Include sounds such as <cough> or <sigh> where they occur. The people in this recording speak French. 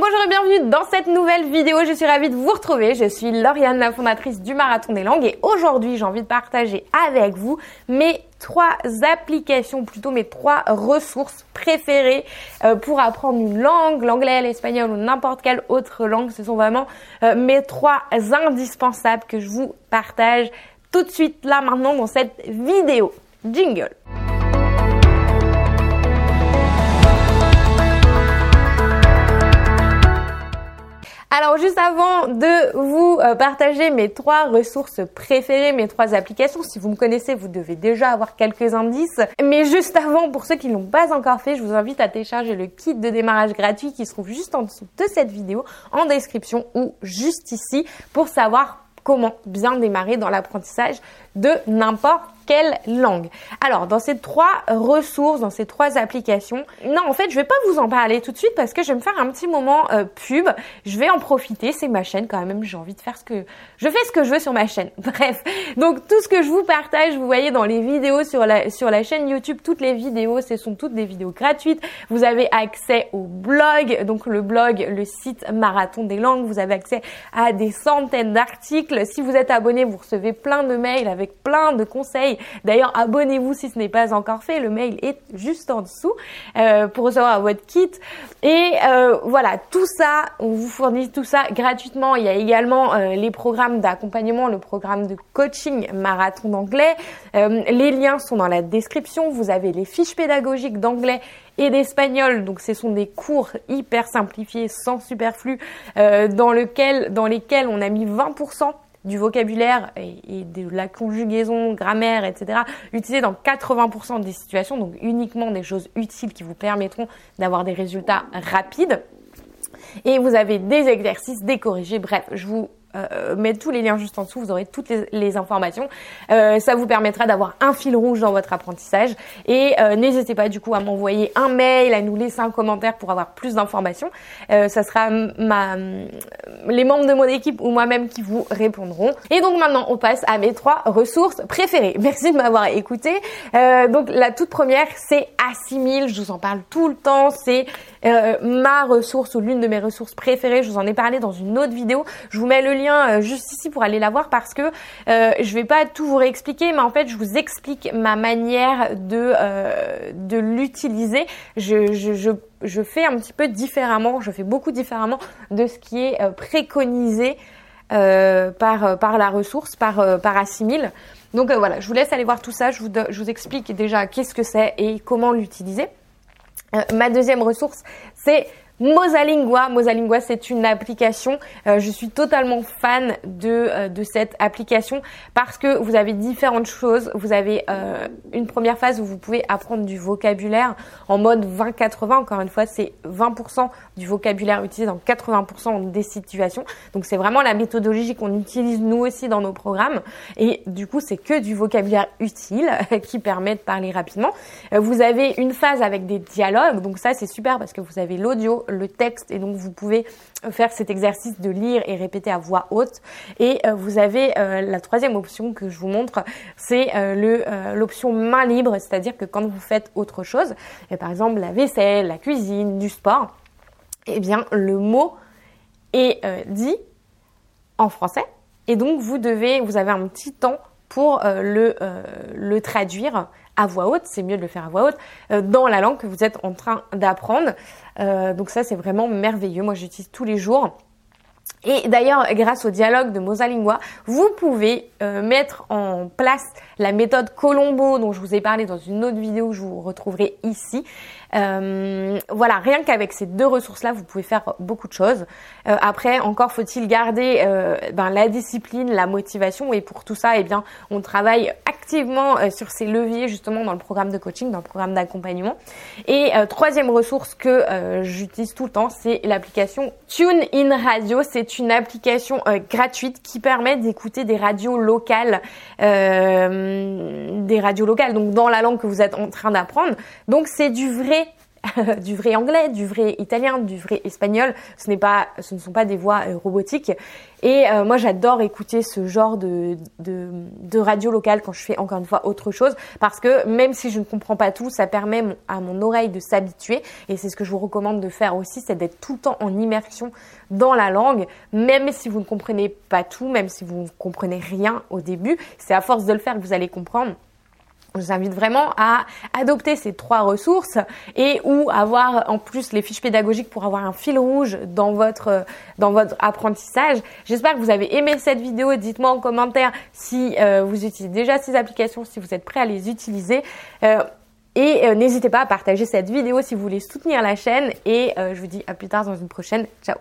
bonjour et bienvenue dans cette nouvelle vidéo. Je suis ravie de vous retrouver. Je suis Lauriane, la fondatrice du Marathon des Langues et aujourd'hui j'ai envie de partager avec vous mes trois applications, plutôt mes trois ressources préférées euh, pour apprendre une langue, l'anglais, l'espagnol ou n'importe quelle autre langue. Ce sont vraiment euh, mes trois indispensables que je vous partage tout de suite là maintenant dans cette vidéo. Jingle. Alors juste avant de vous euh, partager mes trois ressources préférées, mes trois applications, si vous me connaissez, vous devez déjà avoir quelques indices. Mais juste avant, pour ceux qui ne l'ont pas encore fait, je vous invite à télécharger le kit de démarrage gratuit qui se trouve juste en dessous de cette vidéo, en description ou juste ici, pour savoir comment bien démarrer dans l'apprentissage de n'importe quelle langue. Alors, dans ces trois ressources, dans ces trois applications, non, en fait, je vais pas vous en parler tout de suite parce que je vais me faire un petit moment euh, pub. Je vais en profiter, c'est ma chaîne quand même, j'ai envie de faire ce que je fais ce que je veux sur ma chaîne. <laughs> Bref, donc tout ce que je vous partage, vous voyez dans les vidéos sur la sur la chaîne YouTube, toutes les vidéos, ce sont toutes des vidéos gratuites. Vous avez accès au blog, donc le blog, le site Marathon des langues, vous avez accès à des centaines d'articles. Si vous êtes abonné, vous recevez plein de mails avec plein de conseils D'ailleurs, abonnez-vous si ce n'est pas encore fait. Le mail est juste en dessous euh, pour recevoir votre kit. Et euh, voilà, tout ça, on vous fournit tout ça gratuitement. Il y a également euh, les programmes d'accompagnement, le programme de coaching marathon d'anglais. les liens sont dans la description. Vous avez les fiches pédagogiques d'anglais et d'espagnol. Donc ce sont des cours hyper simplifiés, sans superflu, dans, lesquels on a mis 20% du vocabulaire et, de la conjugaison, grammaire, etc. utilisé dans 80% des situations, donc uniquement des choses utiles qui vous permettront d'avoir des résultats rapides. Et vous avez des exercices, des corrigés, bref, je vous euh, mettre tous les liens juste en dessous, vous aurez toutes les, informations. Euh, ça vous permettra d'avoir un fil rouge dans votre apprentissage. Et euh, n'hésitez pas du coup à m'envoyer un mail, à nous laisser un commentaire pour avoir plus d'informations. Euh, ça sera ma, les membres de mon équipe ou moi-même qui vous répondront. Et donc maintenant, on passe à mes trois ressources préférées. <laughs> Merci de m'avoir écouté. donc la toute première, c'est Assimile. Je vous en parle tout le temps. C'est ma ressource ou l'une de mes ressources préférées. Je vous en ai parlé dans une autre vidéo. Je vous mets le lien euh, juste ici pour aller la voir parce que euh, je vais pas tout vous réexpliquer, mais en fait je vous explique ma manière de euh, de l'utiliser. Je, fais un petit peu différemment, je fais beaucoup différemment de ce qui est préconisé par par la ressource, par par Assimile. Donc voilà, je vous laisse aller voir tout ça. Je vous je vous explique déjà qu'est-ce que c'est et comment l'utiliser. Ma deuxième ressource, c'est Mosalingua. Mosalingua, c'est une application. Euh, je suis totalement fan de, euh, de cette application parce que vous avez différentes choses. Vous avez euh, une première phase où vous pouvez apprendre du vocabulaire en mode 20-80. Encore une fois, c'est 20% du vocabulaire utilisé dans 80% des situations. Donc c'est vraiment la méthodologie qu'on utilise nous aussi dans nos programmes. Et du coup, c'est que du vocabulaire utile <laughs> qui permet de parler rapidement. vous avez une phase avec des dialogues. Donc ça, c'est super parce que vous avez l'audio, le texte et donc vous pouvez faire cet exercice de lire et répéter à voix haute. Et euh, vous avez euh, la troisième option que je vous montre, c'est euh, l'option main libre, c'est-à-dire que quand vous faites autre chose, par exemple la vaisselle, la cuisine, du sport, eh bien le mot est dit en français et donc vous devez, vous avez un petit temps pour le, le traduire à voix haute, c'est mieux de le faire à voix haute, euh, dans la langue que vous êtes en train d'apprendre. Euh, donc ça, c'est vraiment merveilleux. Moi, j'utilise tous les jours. Et d'ailleurs, grâce au dialogue de Mosalingua, vous pouvez euh, mettre en place la méthode Colombo dont je vous ai parlé dans une autre vidéo que je vous retrouverai ici. Euh, voilà, rien qu'avec ces deux ressources-là, vous pouvez faire beaucoup de choses. Euh, après, encore faut-il garder ben, la discipline, la motivation, et pour tout ça, eh bien, on travaille activement sur ces leviers justement dans le programme de coaching, dans le programme d'accompagnement. Et troisième ressource que j'utilise tout le temps, c'est l'application Tune In Radio. C'est une application gratuite qui permet d'écouter des radios locales. Euh, des radios locales, donc dans la langue que vous êtes en train d'apprendre. Donc c'est du vrai <laughs> du vrai anglais, du vrai italien, du vrai espagnol. Ce pas, ce ne sont pas des voix euh, robotiques. Et euh, moi, j'adore écouter ce genre de, de, de, radio locale quand je fais encore une fois autre chose, parce que même si je ne comprends pas tout, ça permet à mon oreille de s'habituer. Et c'est ce que je vous recommande de faire aussi, c'est d'être tout le temps en immersion dans la langue, même si vous ne comprenez pas tout, même si vous ne comprenez rien au début. C'est à force de le faire que vous allez comprendre. Je vous invite vraiment à adopter ces trois ressources et ou avoir en plus les fiches pédagogiques pour avoir un fil rouge dans votre dans votre apprentissage. J'espère que vous avez aimé cette vidéo. Dites-moi en commentaire si euh, vous utilisez déjà ces applications, si vous êtes prêt à les utiliser. Euh, et euh, n'hésitez pas à partager cette vidéo si vous voulez soutenir la chaîne. Et je vous dis à plus tard dans une prochaine. Ciao